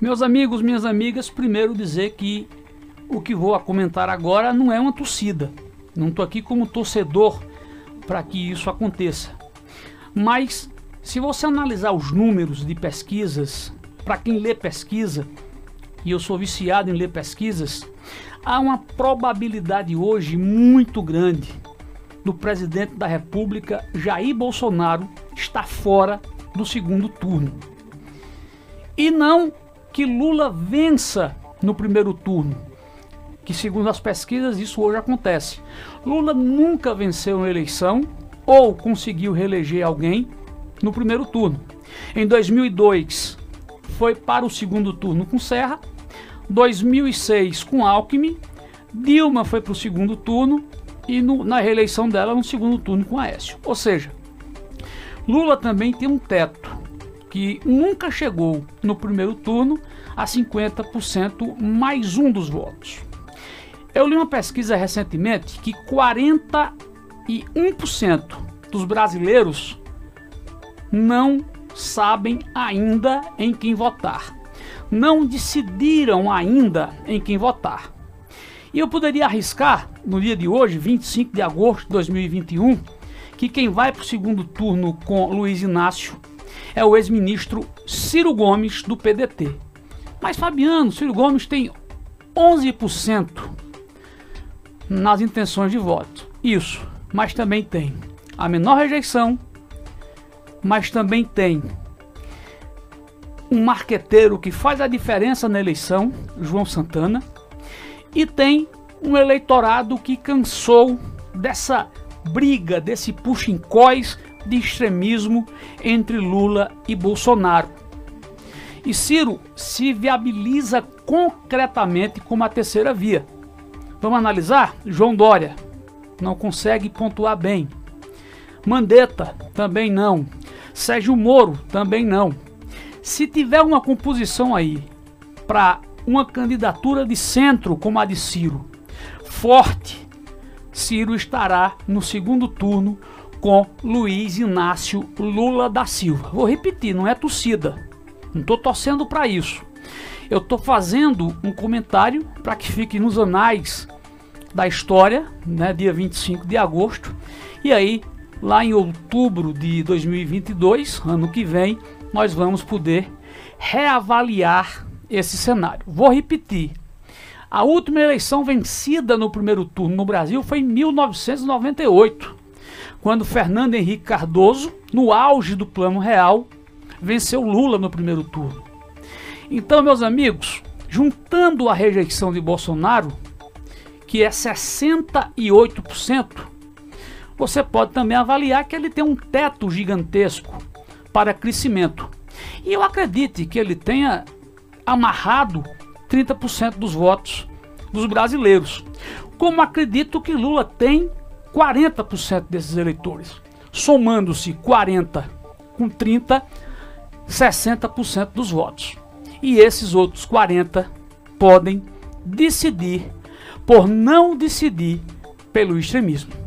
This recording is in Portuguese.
Meus amigos, minhas amigas, primeiro dizer que o que vou comentar agora não é uma torcida. Não estou aqui como torcedor para que isso aconteça. Mas se você analisar os números de pesquisas, para quem lê pesquisa, e eu sou viciado em ler pesquisas, há uma probabilidade hoje muito grande do presidente da República Jair Bolsonaro estar fora do segundo turno. E não que Lula vença no primeiro turno, que segundo as pesquisas isso hoje acontece. Lula nunca venceu uma eleição ou conseguiu reeleger alguém no primeiro turno. Em 2002 foi para o segundo turno com Serra, 2006 com Alckmin, Dilma foi para o segundo turno e no, na reeleição dela no segundo turno com Aécio. Ou seja, Lula também tem um teto que nunca chegou no primeiro turno a 50% mais um dos votos. Eu li uma pesquisa recentemente que 41% dos brasileiros não sabem ainda em quem votar. Não decidiram ainda em quem votar. E eu poderia arriscar, no dia de hoje, 25 de agosto de 2021, que quem vai para o segundo turno com Luiz Inácio é o ex-ministro Ciro Gomes, do PDT. Mas, Fabiano, Ciro Gomes tem 11% nas intenções de voto. Isso, mas também tem a menor rejeição, mas também tem um marqueteiro que faz a diferença na eleição, João Santana, e tem um eleitorado que cansou dessa briga, desse puxa em cós de extremismo entre Lula e Bolsonaro. E Ciro se viabiliza concretamente como a terceira via. Vamos analisar? João Dória não consegue pontuar bem. Mandetta também não. Sérgio Moro também não. Se tiver uma composição aí para uma candidatura de centro como a de Ciro, forte, Ciro estará no segundo turno com Luiz Inácio Lula da Silva. Vou repetir, não é torcida. Não estou torcendo para isso. Eu estou fazendo um comentário para que fique nos anais da história, né, dia 25 de agosto. E aí, lá em outubro de 2022, ano que vem, nós vamos poder reavaliar esse cenário. Vou repetir. A última eleição vencida no primeiro turno no Brasil foi em 1998, quando Fernando Henrique Cardoso, no auge do Plano Real, venceu Lula no primeiro turno. Então, meus amigos, juntando a rejeição de Bolsonaro, que é 68%, você pode também avaliar que ele tem um teto gigantesco para crescimento. E eu acredito que ele tenha amarrado 30% dos votos dos brasileiros. Como acredito que Lula tem 40% desses eleitores. Somando-se 40 com 30, 60% dos votos. E esses outros 40 podem decidir por não decidir pelo extremismo.